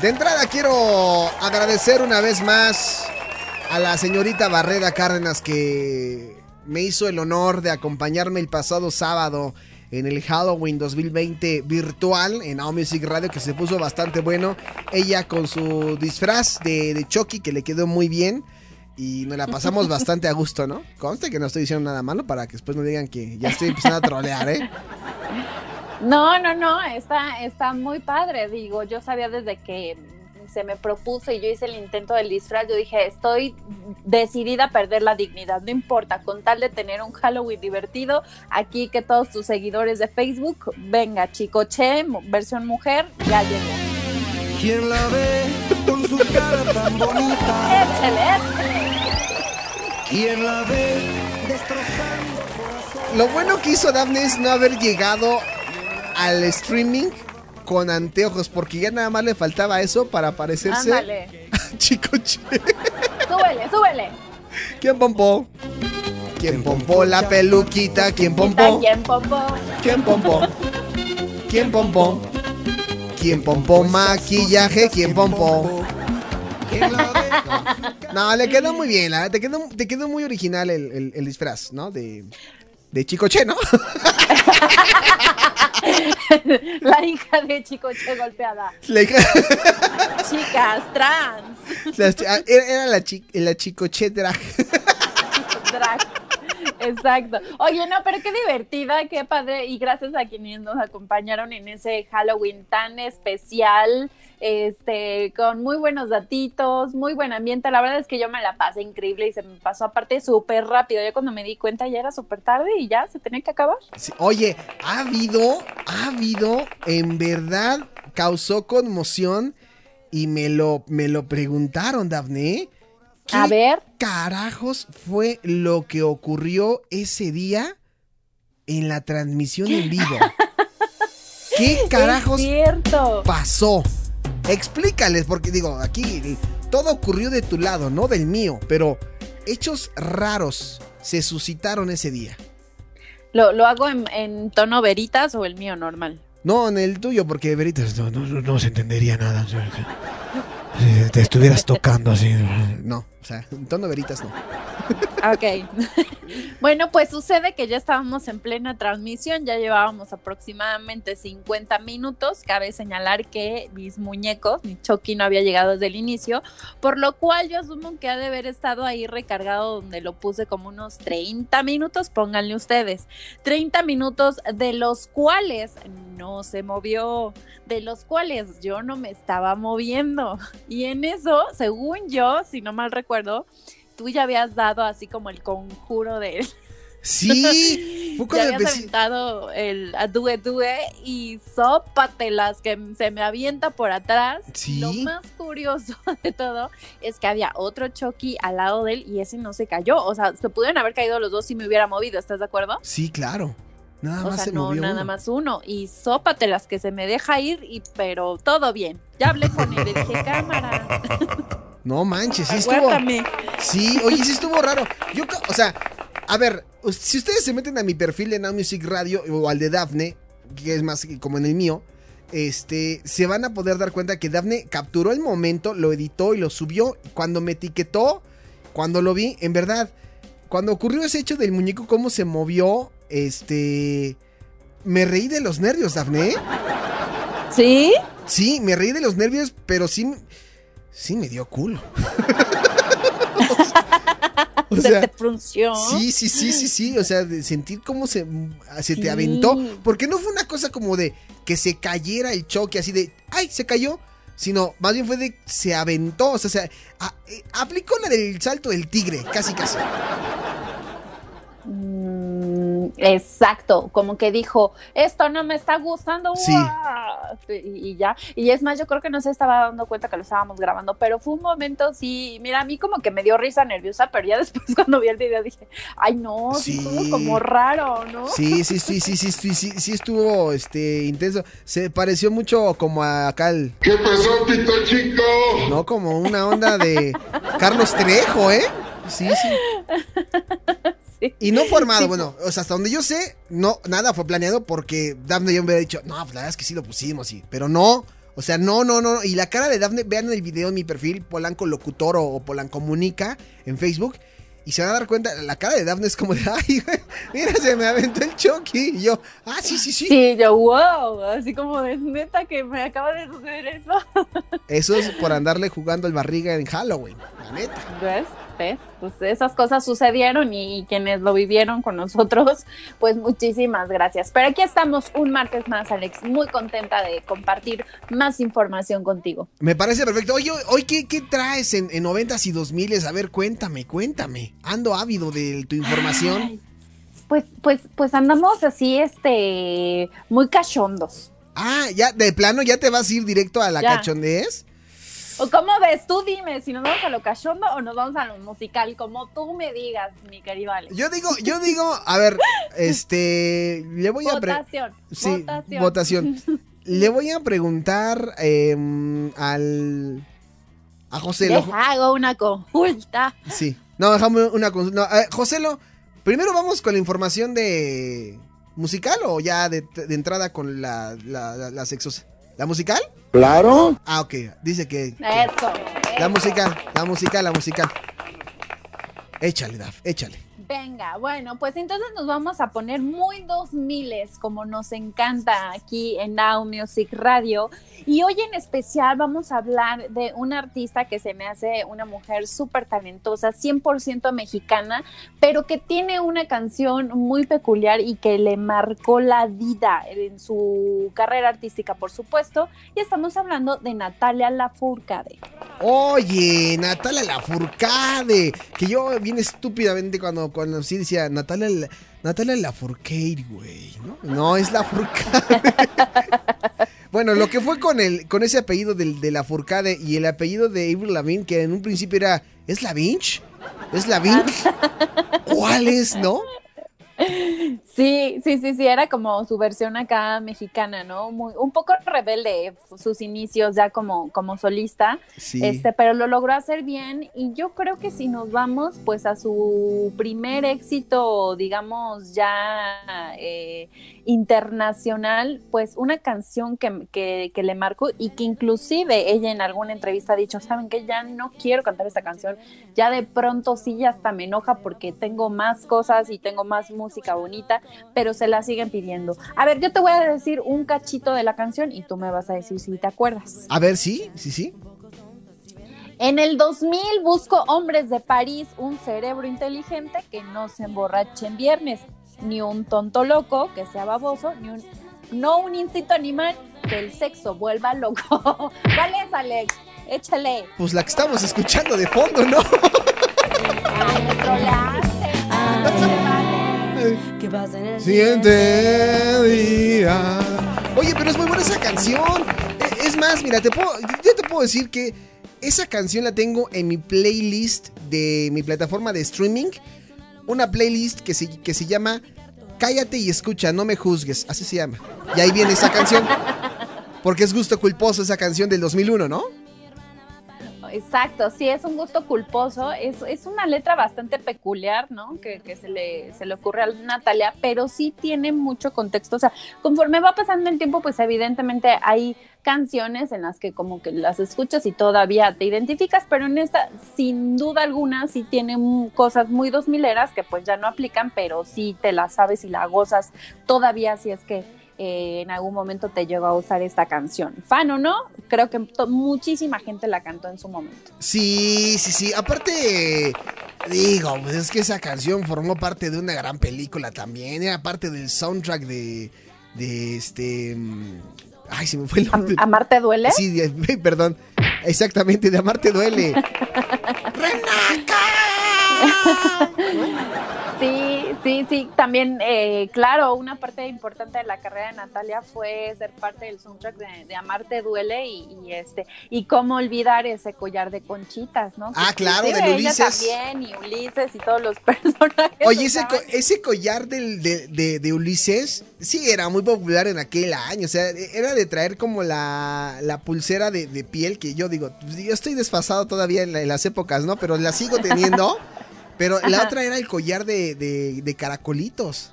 De entrada quiero agradecer una vez más a la señorita Barreda Cárdenas que me hizo el honor de acompañarme el pasado sábado en el Halloween 2020 virtual en Now Music Radio que se puso bastante bueno. Ella con su disfraz de, de Chucky que le quedó muy bien y nos la pasamos bastante a gusto, ¿no? Conste que no estoy diciendo nada malo para que después no digan que ya estoy empezando a trolear, ¿eh? No, no, no, está, está muy padre. Digo, yo sabía desde que se me propuso y yo hice el intento del disfraz, yo dije, estoy decidida a perder la dignidad, no importa, con tal de tener un Halloween divertido, aquí que todos tus seguidores de Facebook, venga, Chicoche, versión mujer, ya llegó. ¿Quién la ve con su cara tan bonita? Échale, échale. ¿Quién la ve destrozando Lo bueno que hizo Daphne es no haber llegado al streaming con anteojos, porque ya nada más le faltaba eso para parecerse Ándale, a Chicoche. súbele, súbele. ¿Quién pompó? ¿Quién pompó la peluquita? ¿Quién pompó? ¿Quién pompó? ¿Quién pompó? ¿Quién pompó? ¿Quién pompó maquillaje? ¿Quién pompó? No, le quedó muy bien, la te quedó, te quedó muy original el, el- el disfraz, ¿no? De, de Chicoche, ¿no? La hija de Chicoche golpeada. Chicas, trans. las ah, era, era la, chi- la Chicoche drag. drag. Exacto. Oye, no, pero qué divertida, qué padre. Y gracias a quienes nos acompañaron en ese Halloween tan especial, este, con muy buenos datitos, muy buen ambiente. La verdad es que yo me la pasé increíble y se me pasó aparte súper rápido. Yo cuando me di cuenta ya era súper tarde y ya se tenía que acabar. Sí, Oye, ha habido, ha habido, en verdad causó conmoción y me lo, me lo preguntaron, Dafne. ¿Qué A ver. Carajos fue lo que ocurrió ese día en la transmisión en vivo? ¿Qué carajos pasó? Explícales, porque digo, aquí todo ocurrió de tu lado, no del mío, pero hechos raros se suscitaron ese día. ¿Lo, lo hago en, en tono veritas o el mío normal? No, en el tuyo, porque Veritas no, no, se entendería nada. o sea, que- si te estuvieras tocando así. No, o sea, en tono Veritas no. Ok. bueno, pues sucede que ya estábamos en plena transmisión, ya llevábamos aproximadamente 50 minutos. Cabe señalar que mis muñecos, mi Chucky no había llegado desde el inicio, por lo cual yo asumo que ha de haber estado ahí recargado donde lo puse como unos 30 minutos, pónganle ustedes. 30 minutos de los cuales no se movió, de los cuales yo no me estaba moviendo. Y en eso, según yo, si no mal recuerdo, tú ya habías dado así como el conjuro de él. Sí, Ya habías aventado el adue due y sópatelas que se me avienta por atrás. Sí. Lo más curioso de todo es que había otro Chucky al lado de él y ese no se cayó. O sea, se pudieron haber caído los dos si me hubiera movido, ¿estás de acuerdo? Sí, claro. Nada o más sea, se no, movió. nada uno. más uno. Y sópatelas que se me deja ir, y pero todo bien. Ya hablé con él, le dije, cámara. No manches, sí estuvo. Aguárdame. Sí, oye, sí estuvo raro. Yo, o sea, a ver, si ustedes se meten a mi perfil de Now Music Radio o al de Dafne, que es más como en el mío, este, se van a poder dar cuenta que Dafne capturó el momento, lo editó y lo subió. Cuando me etiquetó, cuando lo vi, en verdad, cuando ocurrió ese hecho del muñeco, cómo se movió, este, me reí de los nervios, Dafne. ¿Sí? Sí, me reí de los nervios, pero sí, sí me dio culo. O se sea, te frunció. Sí, sí, sí, sí, sí. O sea, de sentir cómo se, se te aventó. Porque no fue una cosa como de que se cayera el choque, así de, ay, se cayó. Sino, más bien fue de se aventó. O sea, se- a- eh, aplicó la del salto del tigre, casi, casi. Exacto, como que dijo, esto no me está gustando. Y, y ya. Y es más, yo creo que no se estaba dando cuenta que lo estábamos grabando, pero fue un momento, sí, mira, a mí como que me dio risa nerviosa, pero ya después cuando vi el video dije, ay no, sí, estuvo como raro, ¿no? Sí, sí, sí, sí, sí, sí, sí, sí estuvo este intenso. Se pareció mucho como a acá el, ¿Qué pasó, Pito Chico? no como una onda de Carlos Trejo, ¿eh? Sí, sí. Y no fue armado, bueno, o sea, hasta donde yo sé, no, nada fue planeado porque Daphne ya me hubiera dicho, no, pues la verdad es que sí lo pusimos, sí, pero no, o sea, no, no, no, y la cara de Daphne, vean el video en mi perfil, Polanco Locutor o, o Polanco Comunica en Facebook, y se van a dar cuenta, la cara de Daphne es como de, ay, mira, se me aventó el Chucky, y yo, ah, sí, sí, sí, Sí, yo, wow, así como de neta que me acaba de suceder eso. eso es por andarle jugando el barriga en Halloween, la neta. ¿Ves? ¿Ves? Pues esas cosas sucedieron y, y quienes lo vivieron con nosotros, pues muchísimas gracias. Pero aquí estamos un martes más, Alex, muy contenta de compartir más información contigo. Me parece perfecto. Oye, hoy, ¿qué, qué traes en, en 90s y 2000s? A ver, cuéntame, cuéntame. Ando ávido de tu información. Ay, Pues, pues, pues andamos así, este, muy cachondos. Ah, ya, de plano, ya te vas a ir directo a la Ya. cachondez. ¿O cómo ves? Tú dime si nos vamos a lo cachondo o nos vamos a lo musical, como tú me digas, mi querido Alex. Yo digo, yo digo, a ver, este, le voy a Sí, votación. votación. Le voy a preguntar em, al a José Lo. Les hago una consulta. Sí. No, déjame una consulta. No, eh, Joselo, primero vamos con la información de musical o ya de, de entrada con la, la, la, la sexos- ¿La musical? Claro. Ah, ok. Dice que, que- Eso. la eso. musical, la musical, la musical. Échale, Daf, échale. Venga, bueno, pues entonces nos vamos a poner muy dos miles, como nos encanta aquí en Now Music Radio. Y hoy en especial vamos a hablar de una artista que se me hace una mujer súper talentosa, 100% mexicana, pero que tiene una canción muy peculiar y que le marcó la vida en su carrera artística, por supuesto. Y estamos hablando de Natalia Lafourcade. Oye, Natalia Lafourcade. Que yo bien estúpidamente cuando conocí decía Natalia, La- Natalia Lafourcade, güey. ¿no? no, es Lafourcade. bueno, lo que fue con el, con ese apellido del, de Lafourcade y el apellido de Avril Lavigne, que en un principio era, ¿es Lavinch? ¿Es Lavinch? ¿Cuál es, no? Sí, sí, sí, sí, era como su versión acá mexicana, ¿no? Muy, un poco rebelde sus inicios ya como, como solista, Sí. este, pero lo logró hacer bien y yo creo que si nos vamos pues a su primer éxito, digamos ya eh, internacional, pues una canción que, que, que le marcó y que inclusive ella en alguna entrevista ha dicho, saben que ya no quiero cantar esta canción, ya de pronto sí ya hasta me enoja porque tengo más cosas y tengo más música bonita, pero se la siguen pidiendo. A ver, yo te voy a decir un cachito de la canción y tú me vas a decir si te acuerdas. A ver, sí, sí, sí. En el 2000 busco hombres de París, un cerebro inteligente que no se emborrache en viernes, ni un tonto loco que sea baboso, ni un no un instinto animal que el sexo vuelva loco. ¿Cuál es, Alex? Échale. Pues la que estamos escuchando de fondo, ¿no? Ay, me trolaste. Vale. ¿Qué pasa en el Siguiente día. Oye, pero es muy buena esa canción. E- Es más, mira, te puedo, yo te puedo decir que esa canción la tengo en mi playlist de mi plataforma de streaming. Una playlist que se, que se llama Cállate y escucha, no me juzgues. Así se llama. Y ahí viene esa canción. Porque es gusto culposo esa canción del 2001, ¿no? Exacto, sí, es un gusto culposo, es, es una letra bastante peculiar, ¿no? Que, que se, le, se le ocurre a Natalia, pero sí tiene mucho contexto, o sea, conforme va pasando el tiempo, pues evidentemente hay canciones en las que como que las escuchas y todavía te identificas, pero en esta, sin duda alguna, sí tiene cosas muy dos mileras que pues ya no aplican, pero sí te las sabes y la gozas todavía si es que eh, en algún momento te llegó a usar esta canción. Fan o no, creo que muchísima gente la cantó en su momento. Sí, sí, sí. Aparte, digo, pues es que esa canción formó parte de una gran película también. Era parte del soundtrack de, de este... mm, Ay, se me fue el ¿Am- nombre. ¿Amarte duele? Sí, de- perdón. Exactamente, de Amarte Duele. ¡Renaca! Sí, sí, sí. También, eh, claro, una parte importante de la carrera de Natalia fue ser parte del soundtrack de, de Amarte Duele y, y, este y cómo olvidar ese collar de conchitas, ¿no? Ah, Que claro, ella Ulises. también y Ulises y todos los personajes. Oye, ese, co- ese collar del, de, de- de Ulises, sí, era muy popular en aquel año. O sea, era de traer como la, la pulsera de, de piel que yo digo, pues, yo estoy desfasado todavía en, la- en las épocas, ¿no? Pero la sigo teniendo. Pero la otra era el collar de, de- de caracolitos.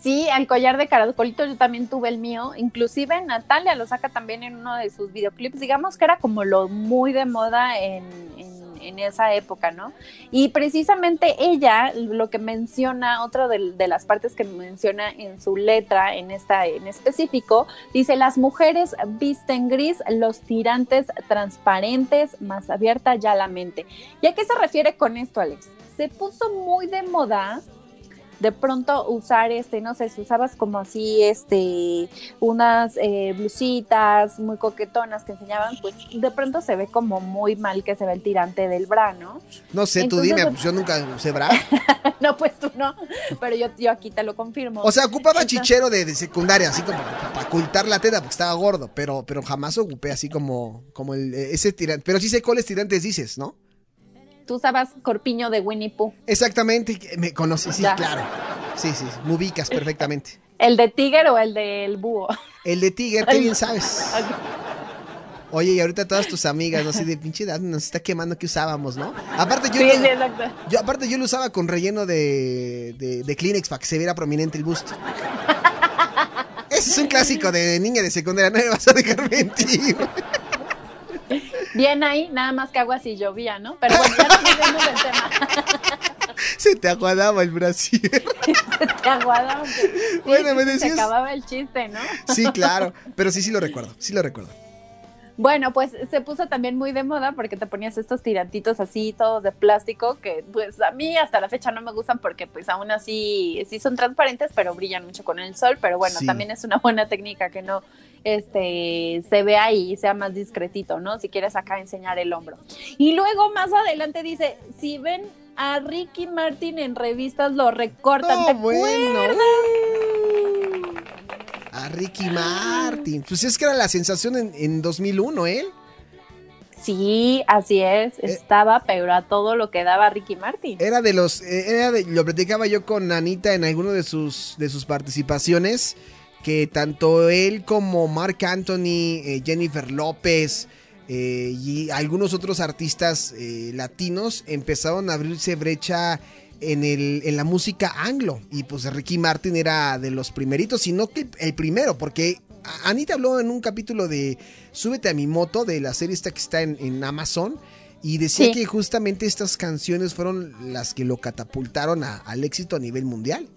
Sí, el collar de caracolito yo también tuve el mío. Inclusive Natalia lo saca también en uno de sus videoclips. Digamos que era como lo muy de moda en, en- esa época, ¿no? Y precisamente ella, lo que menciona, otra de, de las partes que menciona en su letra, en esta en específico, dice, las mujeres visten gris, los tirantes transparentes, más abierta ya la mente. ¿Y a qué se refiere con esto, Alex? Se puso muy de moda de pronto usar este, no sé, si usabas como así, este, unas eh, blusitas muy coquetonas que enseñaban, pues de pronto se ve como muy mal que se ve el tirante del bra, ¿no? No sé, tú dime, pues- pues yo nunca usé bra. no, pues tú no, pero yo, yo aquí te lo confirmo. O sea, ocupaba Entonces- chichero de, de secundaria, así como para ocultar la teta porque estaba gordo, pero, pero jamás ocupé así como, como el, ese tirante. Pero sí sé cuáles tirantes dices, ¿no? Tú usabas corpiño de Winnie Pooh. Exactamente, me conoces, sí, Ya. claro. Sí, sí, me ubicas perfectamente. ¿El de Tiger o el del búho? El de Tiger, qué bien sabes. Oye, y ahorita todas tus amigas, no sé, de pinche edad nos está quemando que usábamos, ¿no? Aparte yo, Sí, lo- sí, yo aparte yo lo usaba con relleno de, de, de Kleenex para que se viera prominente el busto. Ese es un clásico de niña de secundaria, no me vas a dejar mentir. Bien ahí, nada más que agua si llovía, ¿no? Pero bueno, ya desviamos del tema. Se te aguadaba el brasier. Te aguadaban. Sí, Bueno, sí, me decías- Se acababa el chiste, ¿no? Sí, claro, pero sí, sí lo recuerdo, sí lo recuerdo. Bueno, pues se puso también muy de moda porque te ponías estos tirantitos así, todos de plástico, que pues a mí hasta la fecha no me gustan porque pues aún así sí son transparentes, pero brillan mucho con el sol, pero bueno, Sí. también es una buena técnica que no este se vea y sea más discretito, ¿no? Si quieres acá enseñar el hombro. Y luego más adelante dice, si ven a Ricky Martin en revistas lo recortan, No, ¿te bueno. A Ricky Martin. Pues es que era la sensación en, en 2001, ¿eh? Sí, así es, estaba, pero a todo lo que daba Ricky Martin. Era de los. eh, Era de- lo platicaba yo con Anita en alguno de sus, de sus participaciones. Que tanto él como Mark Anthony, eh, Jennifer López eh, y algunos otros artistas eh, latinos empezaron a abrirse brecha en, el, en la música anglo. Y pues Ricky Martin era de los primeritos, sino que el primero, porque Anita habló en un capítulo de Súbete a mi moto, de la serie esta que está en, en Amazon. Y decía Sí. que justamente estas canciones fueron las que lo catapultaron a- al éxito a nivel mundial.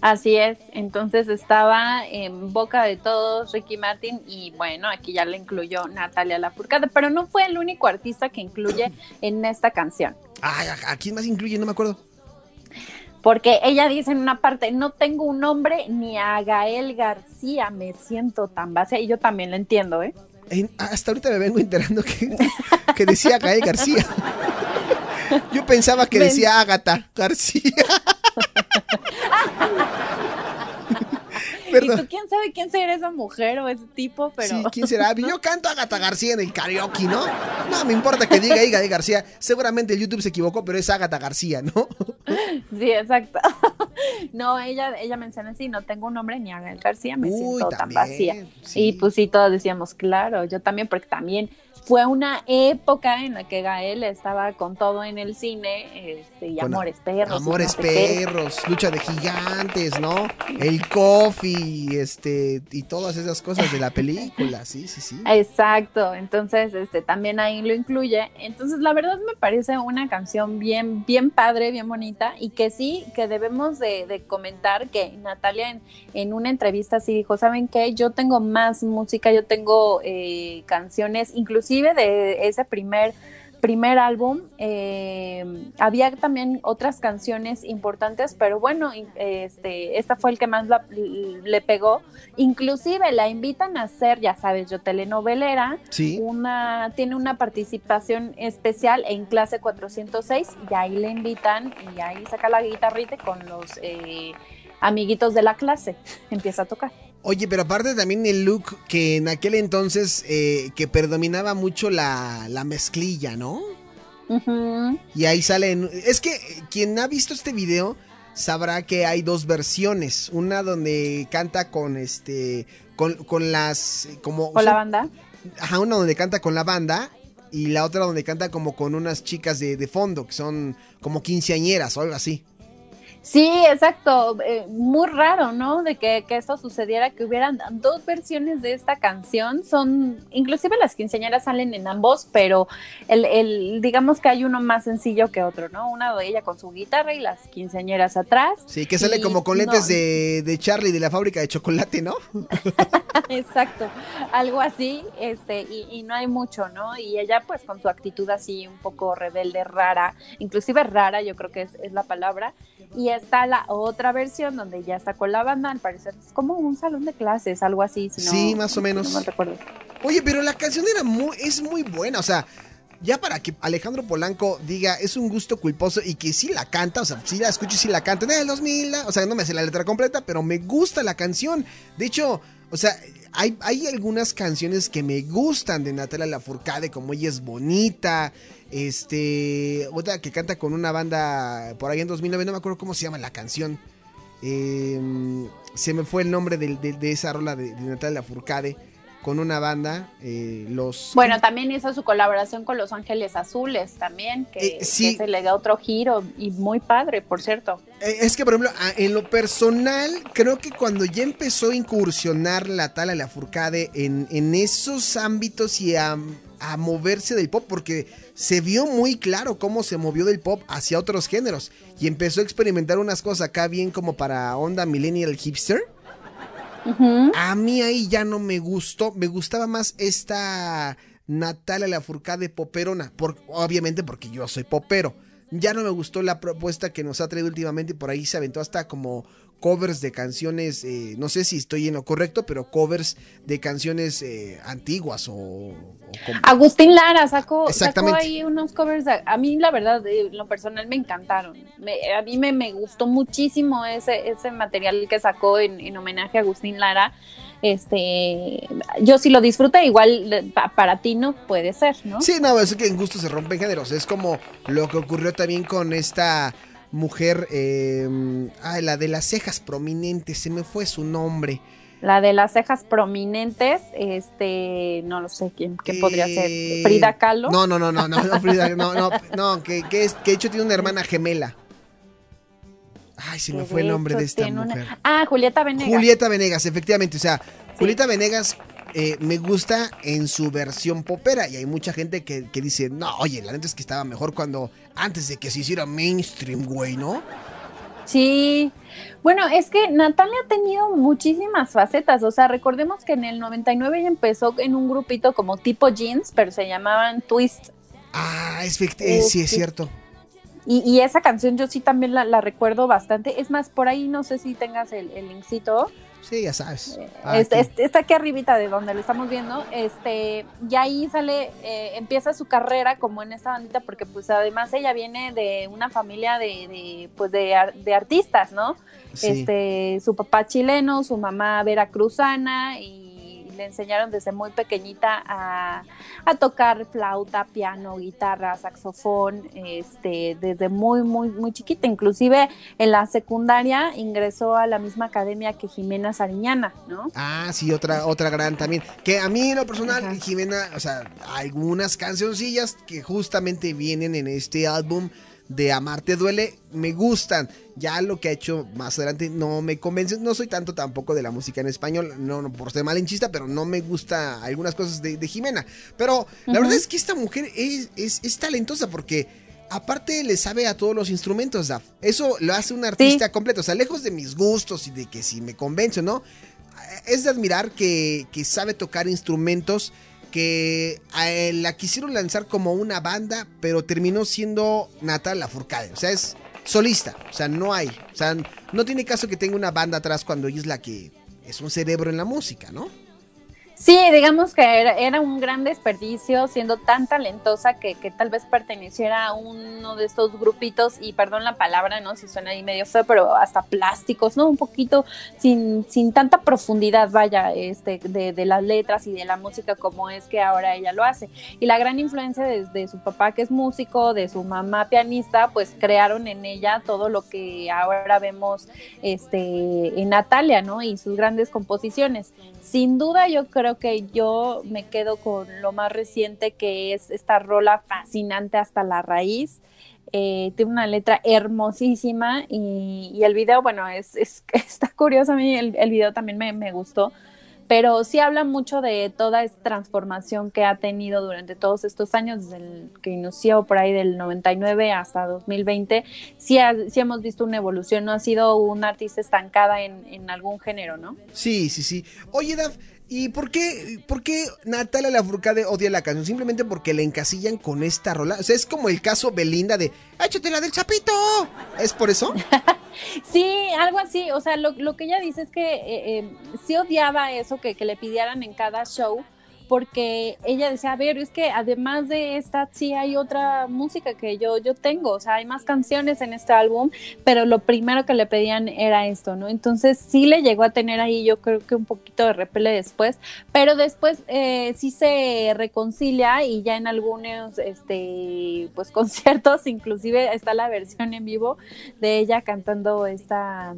Así es, entonces estaba en boca de todos Ricky Martin y bueno, aquí ya le incluyó Natalia Lafourcade, pero no fue el único artista que incluye en esta canción, Ay, ¿a, a quién más incluye? No me acuerdo. porque ella dice en una parte, no tengo un nombre ni a Gael García, me siento tan vacía y yo también lo entiendo, ¿eh? En- hasta ahorita me vengo enterando que, que decía Gael García. Yo pensaba que decía Ágata García. Y tú quién sabe quién será esa mujer o ese tipo, pero Sí, ¿quién será? Yo canto a Agatha García en el karaoke, ¿no? No me importa que diga ahí Gael García. Seguramente el YouTube se equivocó, pero es Agatha García, ¿no? sí, exacto. no, ella ella menciona así, no tengo un nombre ni Gael García, me Uy, siento tan vacía. sí. Y pues sí, todos decíamos, claro, yo también, porque también fue una época en la que Gael estaba con todo en el cine, este, y Amores Perros. Amores no sé qué. perros, lucha de gigantes, ¿no? El coffee, este, y todas esas cosas de la película, sí, sí, sí. Exacto, entonces este también ahí lo incluye. Entonces, la verdad me parece una canción bien, bien padre, bien bonita, y que sí, que debemos de, de comentar que Natalia en, en una entrevista sí dijo, ¿saben qué? Yo tengo más música, yo tengo eh, canciones, inclusive de ese primer primer álbum. Eh, había también otras canciones importantes, pero bueno, este, esta fue el que más le pegó. Inclusive la invitan a hacer, ya sabes, yo telenovelera. Sí. Una, tiene una participación especial en clase 406 y ahí le invitan y ahí saca la guitarrita con los eh, amiguitos de la clase. Empieza a tocar. Oye, pero aparte también el look que en aquel entonces eh, que predominaba mucho la, la mezclilla, ¿no? Y ahí salen... Es que quien ha visto este video sabrá que hay dos versiones. Una donde canta con este... Con, con las... Como, ¿Con la banda? Ajá, una donde canta con la banda y la otra donde canta como con unas chicas de, de fondo, que son como quinceañeras o algo así. Sí, exacto. Eh, muy raro, ¿no? De que, que, esto sucediera, que hubieran dos versiones de esta canción. Son, inclusive las quinceañeras salen en ambos, pero el, el, digamos que hay uno más sencillo que otro, ¿no? Una de ella con su guitarra y las quinceañeras atrás. Sí, que sale como con lentes no. de, de, Charlie de la fábrica de chocolate, ¿no? exacto, algo así, este, y, y, no hay mucho, ¿no? Y ella pues con su actitud así un poco rebelde, rara, inclusive rara, yo creo que es, es la palabra y está la otra versión donde ya está con la banda, al parecer es como un salón de clases, algo así. Si sí, no, más o menos. No me recuerdo. Oye, pero la canción era muy, es muy buena, o sea, ya para que Alejandro Polanco diga es un gusto culposo y que sí la canta, o sea, sí la escucho y sí la canta en el 2000, o sea, no me sé la letra completa, pero me gusta la canción. De hecho, o sea, hay, algunas canciones que me gustan de Natalia Lafourcade, como ella es bonita, este, otra que canta con una banda por ahí en 2009, no me acuerdo cómo se llama la canción. Eh, se me fue el nombre de, de, de esa rola de, de Natalia Lafourcade con una banda, eh, los... Bueno, también hizo su colaboración con Los Ángeles Azules también, que, eh, sí. que se le da otro giro y muy padre, por cierto. Eh, es que, por ejemplo, en lo personal, creo que cuando ya empezó a incursionar la Tala La Furcade en, en esos ámbitos y a, a moverse del pop, porque se vio muy claro cómo se movió del pop hacia otros géneros y empezó a experimentar unas cosas acá bien como para onda millennial hipster. A mí ahí ya no me gustó, me gustaba más esta Natalia Lafourcade poperona, por, obviamente porque yo soy popero. Ya no me gustó la propuesta que nos ha traído últimamente y por ahí se aventó hasta como covers de canciones, eh, no sé si estoy en lo correcto, pero covers de canciones eh, antiguas o, o como... Agustín Lara sacó, sacó, ahí unos covers, de, a mí la verdad, eh, lo personal me encantaron, me, a mí me, me, gustó muchísimo ese, ese material que sacó en, en, homenaje a Agustín Lara, este, yo sí lo disfruté, igual para ti no puede ser, ¿no? Sí, no, es que en gusto se rompen géneros, es como lo que ocurrió también con esta mujer, eh, ah, la de las cejas prominentes, se me fue su nombre. La de las cejas prominentes, este, no lo sé quién, qué eh, podría ser. Frida Kahlo. No, no, no, no, no, no Frida, no, no, no, que, que, es, que de hecho tiene una hermana gemela. Ay, se me fue el nombre de esta mujer. Una... Ah, Julieta Venegas. Julieta Venegas, efectivamente, o sea, sí. Julieta Venegas eh, me gusta en su versión popera y hay mucha gente que, que, dice, no, oye, la neta es que estaba mejor cuando, antes de que se hiciera mainstream, güey, ¿no? Sí, bueno, es que Natalia ha tenido muchísimas facetas, o sea, recordemos que en el 99 ella empezó en un grupito como tipo jeans, pero se llamaban Twist. Ah, es, eh, sí, es cierto. Y, y, esa canción yo sí también la, la, recuerdo bastante. Es más, por ahí no sé si tengas el, el linkcito. Sí, ya sabes. Ah, este, este, está aquí arribita de donde lo estamos viendo. Este, y ahí sale, eh, empieza su carrera como en esta bandita, porque pues además ella viene de una familia de, de pues de, de, artistas, ¿no? Sí. Este, su papá chileno, su mamá veracruzana y le enseñaron desde muy pequeñita a, a, tocar flauta, piano, guitarra, saxofón, este, desde muy, muy, muy chiquita. Inclusive en la secundaria ingresó a la misma academia que Jimena Sariñana, ¿no? Ah, sí, otra, otra gran también. Que a mí en lo personal, Ajá. Jimena, o sea, algunas cancioncillas que justamente vienen en este álbum de Amarte Duele me gustan. Ya lo que ha hecho más adelante no me convence. No soy tanto tampoco de la música en español, no, no por ser malinchista, pero no me gusta algunas cosas de, de Jimena. Pero la uh -huh. verdad es que esta mujer es, es, es, talentosa porque aparte le sabe a todos los instrumentos, Daf. Eso lo hace un artista sí. completo. O sea, lejos de mis gustos y de que si me convence o no, es de admirar que, que sabe tocar instrumentos que eh, la quisieron lanzar como una banda, pero terminó siendo Natalia Lafourcade. O sea, es solista. O sea, no hay. O sea, no tiene caso que tenga una banda atrás cuando ella es la que es un cerebro en la música, ¿no? Sí, digamos que era, un gran desperdicio siendo tan talentosa que, que, tal vez perteneciera a uno de estos grupitos, y perdón la palabra, ¿no? Si suena ahí medio feo, pero hasta plásticos, ¿no? Un poquito sin, sin tanta profundidad, vaya, este, de, de, las letras y de la música como es que ahora ella lo hace. Y la gran influencia de, de su papá, que es músico, de su mamá pianista, pues crearon en ella todo lo que ahora vemos este, en Natalia, ¿no? Y sus grandes composiciones. Sin duda yo creo que yo me quedo con lo más reciente que es esta rola fascinante hasta la raíz. Eh, tiene una letra hermosísima y, el video, bueno, es, está curioso, a mí el, el video también me, me gustó pero sí habla mucho de toda esta transformación que ha tenido durante todos estos años, desde el que inició por ahí del 99 hasta 2020, sí, sí hemos visto una evolución, no ha sido una artista estancada en, en algún género, ¿no? Sí, sí, sí. Oye, Daf, ¿Y por qué, por qué Natalia Lafourcade odia la canción? Simplemente porque le encasillan con esta rola. O sea, es como el caso Belinda de ¡Échate la del chapito! ¿Es por eso? sí, algo así. O sea, lo, que ella dice es que eh, eh, sí odiaba eso que le pidieran en cada show porque ella decía, a ver, es que además de esta sí hay otra música que yo, yo tengo, o sea, hay más canciones en este álbum, pero lo primero que le pedían era esto, ¿no? Entonces sí le llegó a tener ahí yo creo que un poquito de repele después, pero después eh, sí se reconcilia y ya en algunos, este, pues conciertos, inclusive está la versión en vivo de ella cantando esta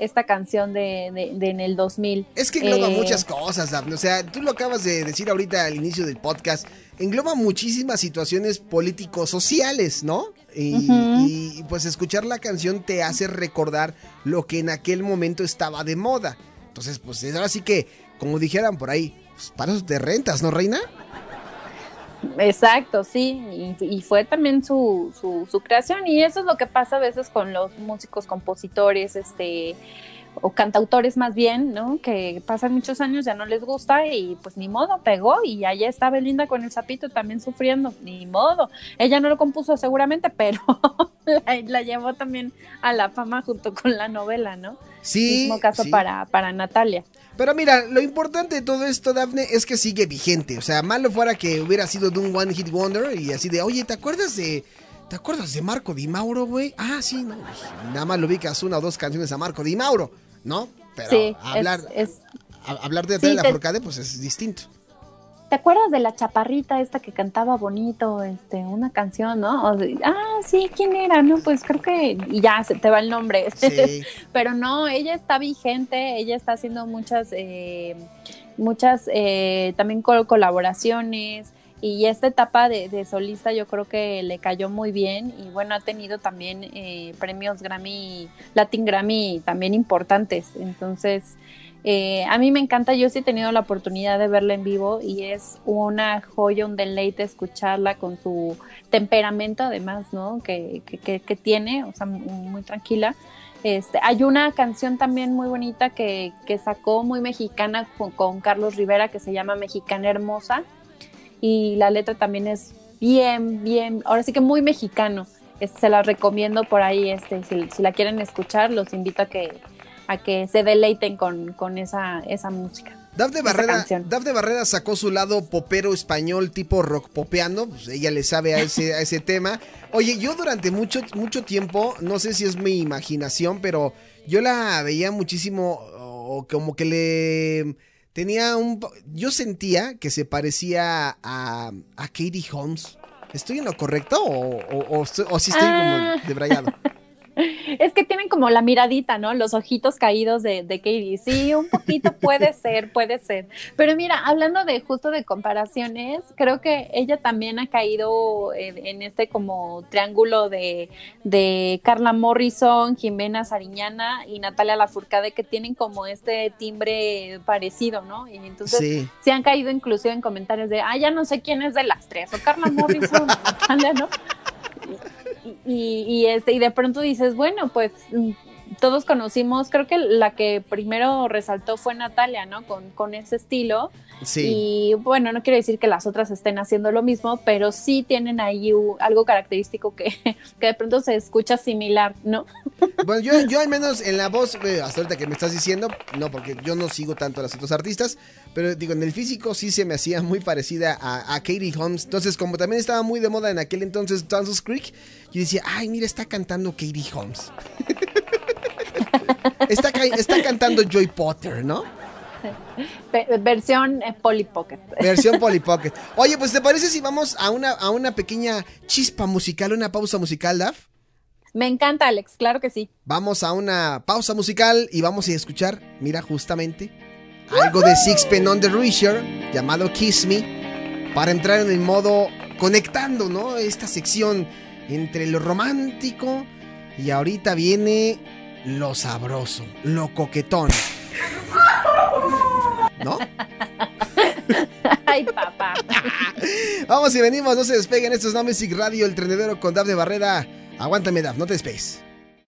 esta canción de, de, en el 2000. Es que engloba eh, muchas cosas, Daphne. O sea, tú lo acabas de decir ahorita al inicio del podcast. Engloba muchísimas situaciones político-sociales, ¿no? Y, pues escuchar la canción te hace recordar lo que en aquel momento estaba de moda. Entonces, pues ahora sí que, como dijeran por ahí, pues para eso te rentas, ¿no, Reina? Exacto, sí, y, fue también su, su, creación y eso es lo que pasa a veces con los músicos, compositores, este o cantautores más bien, ¿no? Que pasan muchos años, ya no les gusta y pues ni modo, pegó y allá está Belinda con el sapito también sufriendo, ni modo. Ella no lo compuso seguramente, pero la, llevó también a la fama junto con la novela, ¿no? Sí. Mismo caso para, para Natalia. Pero mira, lo importante de todo esto, Daphne, es que sigue vigente. O sea, malo fuera que hubiera sido de un One Hit Wonder y así de, oye, ¿te acuerdas de... ¿Te acuerdas de Marco Di Mauro, güey? Ah, sí, no. Nada más lo ubicas una o dos canciones a Marco Di Mauro, ¿no? Pero hablar, es, hablar de sí, la Forcade, pues es distinto. ¿Te acuerdas de la chaparrita esta que cantaba bonito, este, una canción, no? ah, sí, ¿quién era? No, pues creo que y ya se te va el nombre. Sí. Pero no, ella está vigente, ella está haciendo muchas, eh, muchas eh, también colaboraciones y esta etapa de, solista yo creo que le cayó muy bien y bueno, ha tenido también eh, premios Grammy, Latin Grammy también importantes. Entonces, eh, a mí me encanta, yo sí he tenido la oportunidad de verla en vivo y es una joya, un deleite escucharla con su temperamento además, ¿no? Que, que, tiene, o sea, muy, tranquila. Este, hay una canción también muy bonita que, que sacó muy mexicana con, Carlos Rivera que se llama Mexicana Hermosa y la letra también es bien, bien, ahora sí que muy mexicano. se la recomiendo por ahí, este, si la quieren escuchar, los invito a que, a que se deleiten con, con esa, esa música. Dafne Barrera, Barrera sacó su lado popero español tipo rock popeando, pues ella le sabe a ese, a ese tema. Oye, yo durante mucho, mucho tiempo, no sé si es mi imaginación, pero yo la veía muchísimo, o como que le tenía un... Yo sentía que se parecía a, a Katie Holmes. ¿Estoy en lo correcto o, o, o, si estoy como ah. debrayado? Es que tienen como la miradita, ¿no? Los ojitos caídos de, de Katie. Sí, un poquito puede ser, puede ser. Pero mira, hablando de justo de comparaciones, creo que ella también ha caído en, este como triángulo de, de, Carla Morrison, Jimena Sariñana y Natalia Lafourcade que tienen como este timbre parecido, ¿no? Y entonces se han caído inclusive en comentarios de, ah, ya no sé quién es de las tres, o Carla Morrison o Natalia, ¿no? Y, y, este, y de pronto dices, bueno, pues todos conocimos, creo que la que primero resaltó fue Natalia, ¿no? Con, con ese estilo. Sí. Y bueno, no quiero decir que las otras estén haciendo lo mismo, pero sí tienen ahí algo característico que, que de pronto se escucha similar, ¿no? Bueno, yo, yo al menos en la voz, eh, hasta ahorita que me estás diciendo, no, porque yo no sigo tanto a los otros artistas, pero digo, en el físico sí se me hacía muy parecida a, a Katie Holmes. Entonces, como también estaba muy de moda en aquel entonces Dawson's Creek, yo decía, ay, mira, está cantando Katie Holmes. está, ca- está cantando Joy Potter, ¿no? Versión eh, Polly Pocket. Versión Polly Pocket. Oye, pues ¿te parece si vamos a una, a una pequeña chispa musical, una pausa musical, Daf? Me encanta, Alex, claro que sí. Vamos a una pausa musical y vamos a escuchar, mira, justamente, algo de Sixpence on the Richer llamado Kiss Me para entrar en el modo conectando, ¿no? Esta sección entre lo romántico y ahorita viene lo sabroso, lo coquetón. ¿No? Ay, papá. Vamos y venimos, no se despeguen. Esto es No Music Radio, el trenedero con Daf de Barrera. Aguántame, Daf, no te despegues.